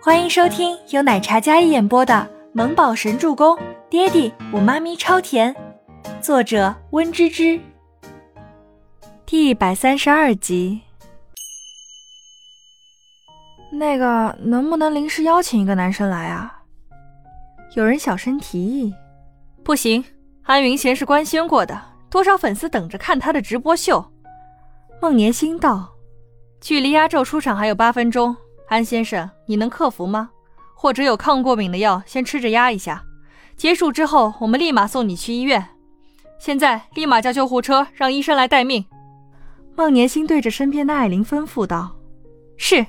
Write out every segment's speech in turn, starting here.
欢迎收听由奶茶嘉一演播的《萌宝神助攻》，爹地我妈咪超甜，作者温芝芝。第一百三十二集。那个，能不能临时邀请一个男生来啊？有人小声提议。不行，安云贤是官宣过的，多少粉丝等着看他的直播秀。孟年心道，距离压轴出场还有八分钟。安先生，你能克服吗？或者有抗过敏的药，先吃着压一下。结束之后，我们立马送你去医院。现在立马叫救护车，让医生来待命。孟年心对着身边的艾琳吩咐道：“是。”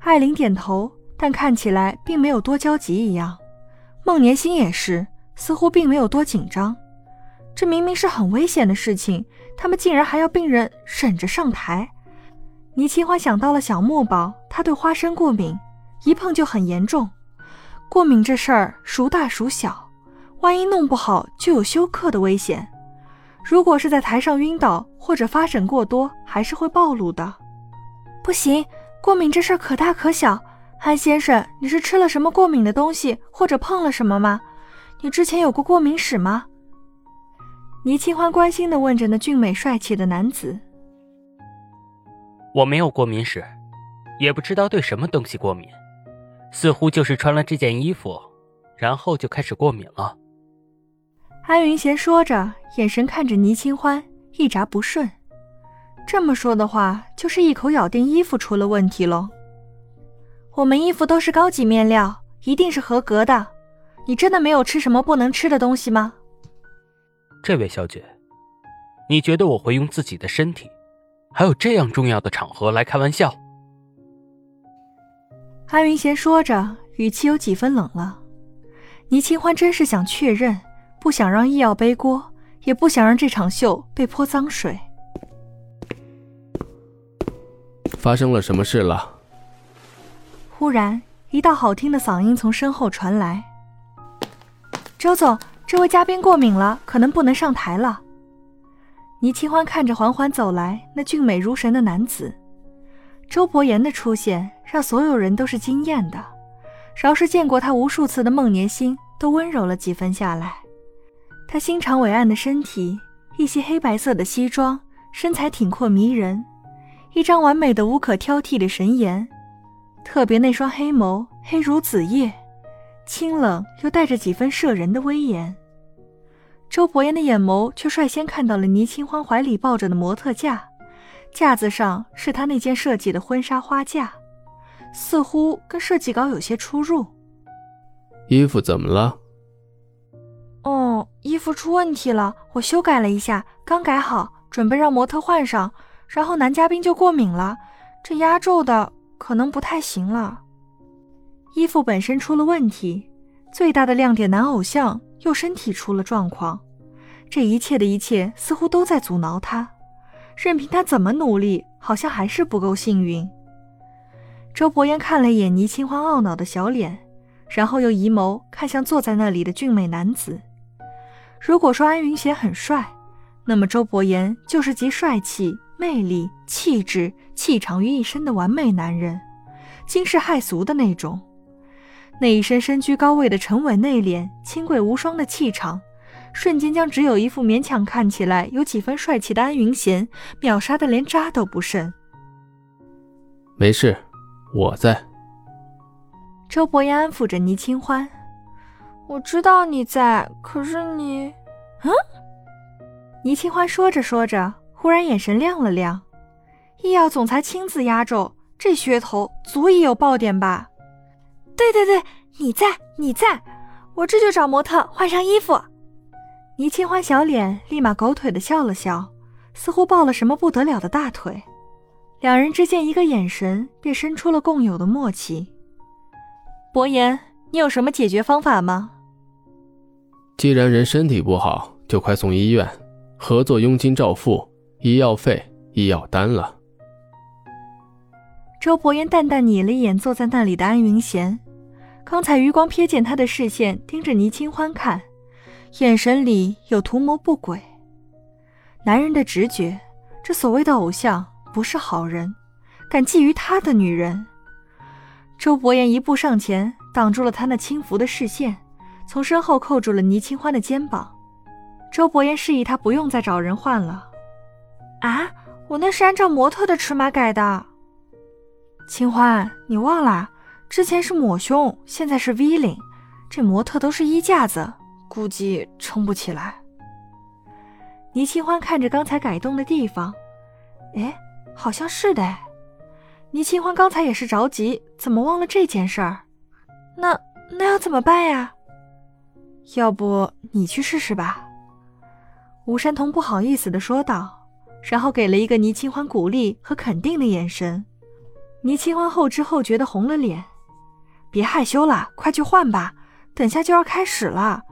艾琳点头，但看起来并没有多焦急一样。孟年心也是，似乎并没有多紧张。这明明是很危险的事情，他们竟然还要病人忍着上台。倪清欢想到了小木宝，他对花生过敏，一碰就很严重。过敏这事儿孰大孰小，万一弄不好就有休克的危险。如果是在台上晕倒或者发疹过多，还是会暴露的。不行，过敏这事儿可大可小。安先生，你是吃了什么过敏的东西，或者碰了什么吗？你之前有过过敏史吗？倪清欢关心地问着那俊美帅气的男子。我没有过敏史，也不知道对什么东西过敏，似乎就是穿了这件衣服，然后就开始过敏了。安云贤说着，眼神看着倪清欢，一眨不顺。这么说的话，就是一口咬定衣服出了问题喽。我们衣服都是高级面料，一定是合格的。你真的没有吃什么不能吃的东西吗？这位小姐，你觉得我会用自己的身体？还有这样重要的场合来开玩笑？安云贤说着，语气有几分冷了。倪清欢真是想确认，不想让易耀背锅，也不想让这场秀被泼脏水。发生了什么事了？忽然，一道好听的嗓音从身后传来：“周总，这位嘉宾过敏了，可能不能上台了。”倪清欢看着缓缓走来那俊美如神的男子，周伯言的出现让所有人都是惊艳的。饶是见过他无数次的孟年心都温柔了几分下来。他心长伟岸的身体，一袭黑白色的西装，身材挺阔迷人，一张完美的无可挑剔的神颜。特别那双黑眸，黑如紫夜，清冷又带着几分摄人的威严。周伯言的眼眸却率先看到了倪清欢怀里抱着的模特架，架子上是他那件设计的婚纱花架，似乎跟设计稿有些出入。衣服怎么了？哦，衣服出问题了，我修改了一下，刚改好，准备让模特换上，然后男嘉宾就过敏了，这压轴的可能不太行了。衣服本身出了问题，最大的亮点男偶像。又身体出了状况，这一切的一切似乎都在阻挠他。任凭他怎么努力，好像还是不够幸运。周伯言看了一眼倪清欢懊恼的小脸，然后又移眸看向坐在那里的俊美男子。如果说安云贤很帅，那么周伯言就是集帅气、魅力、气质、气场于一身的完美男人，惊世骇俗的那种。那一身身居高位的沉稳内敛、清贵无双的气场，瞬间将只有一副勉强看起来有几分帅气的安云贤秒杀的连渣都不剩。没事，我在。周伯言安抚着倪清欢：“我知道你在，可是你……嗯？”倪清欢说着说着，忽然眼神亮了亮：“医药总裁亲自压轴，这噱头足以有爆点吧？”对对对，你在，你在，我这就找模特换上衣服。倪清欢小脸立马狗腿的笑了笑，似乎抱了什么不得了的大腿。两人之间一个眼神，便生出了共有的默契。伯言，你有什么解决方法吗？既然人身体不好，就快送医院，合作佣金照付，医药费、医药单了。周伯言淡淡睨了一眼坐在那里的安云贤。刚才余光瞥见他的视线盯着倪清欢看，眼神里有图谋不轨。男人的直觉，这所谓的偶像不是好人，敢觊觎他的女人，周伯言一步上前，挡住了他那轻浮的视线，从身后扣住了倪清欢的肩膀。周伯言示意他不用再找人换了。啊，我那是按照模特的尺码改的。清欢，你忘了，之前是抹胸，现在是 V 领，这模特都是衣架子，估计撑不起来。倪清欢看着刚才改动的地方，哎，好像是的。倪清欢刚才也是着急，怎么忘了这件事儿？那那要怎么办呀？要不你去试试吧。吴山童不好意思的说道，然后给了一个倪清欢鼓励和肯定的眼神。倪清欢后知后觉的红了脸，别害羞了，快去换吧，等下就要开始了。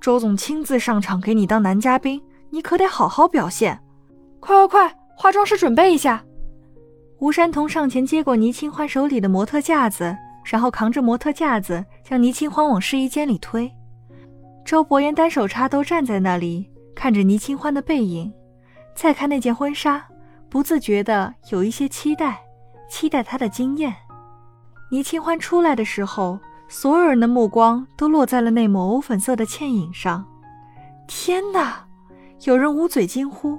周总亲自上场给你当男嘉宾。你可得好好表现，快快快，化妆师准备一下。吴山童上前接过倪清欢手里的模特架子，然后扛着模特架子将倪清欢往试衣间里推。周伯言单手插兜站在那里，看着倪清欢的背影，再看那件婚纱，不自觉的有一些期待，期待她的惊艳。倪清欢出来的时候，所有人的目光都落在了那抹藕粉色的倩影上。天哪！有人捂嘴惊呼：“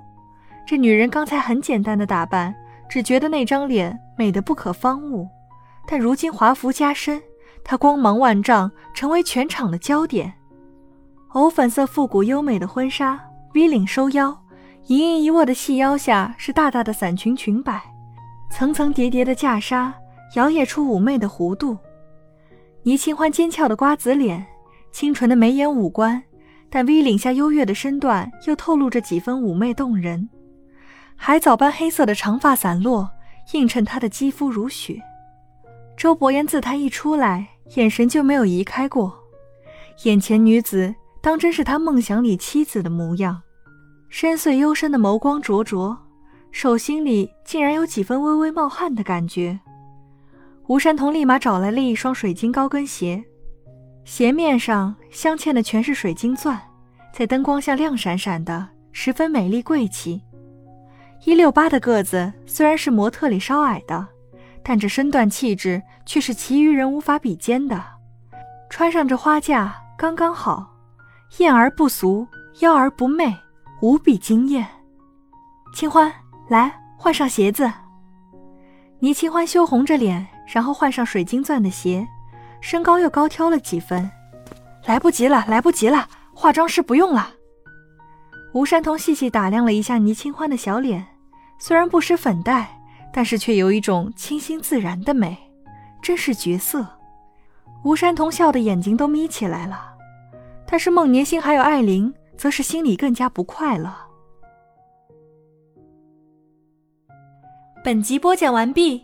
这女人刚才很简单的打扮，只觉得那张脸美得不可方物。但如今华服加身，她光芒万丈，成为全场的焦点。藕粉色复古优美的婚纱，V 领收腰，盈盈一握的细腰下是大大的伞裙裙摆，层层叠叠的嫁纱摇曳出妩媚的弧度。倪清欢尖俏的瓜子脸，清纯的眉眼五官。”但 V 领下优越的身段又透露着几分妩媚动人，海藻般黑色的长发散落，映衬她的肌肤如雪。周伯言自他一出来，眼神就没有移开过。眼前女子当真是他梦想里妻子的模样，深邃幽深的眸光灼灼，手心里竟然有几分微微冒汗的感觉。吴山童立马找来了一双水晶高跟鞋。鞋面上镶嵌的全是水晶钻，在灯光下亮闪闪的，十分美丽贵气。一六八的个子虽然是模特里稍矮的，但这身段气质却是其余人无法比肩的。穿上这花架刚刚好，艳而不俗，妖而不媚，无比惊艳。清欢，来换上鞋子。倪清欢羞红着脸，然后换上水晶钻的鞋。身高又高挑了几分，来不及了，来不及了！化妆师不用了。吴山童细细打量了一下倪清欢的小脸，虽然不施粉黛，但是却有一种清新自然的美，真是绝色。吴山童笑的眼睛都眯起来了，但是孟年星还有艾琳，则是心里更加不快乐。本集播讲完毕，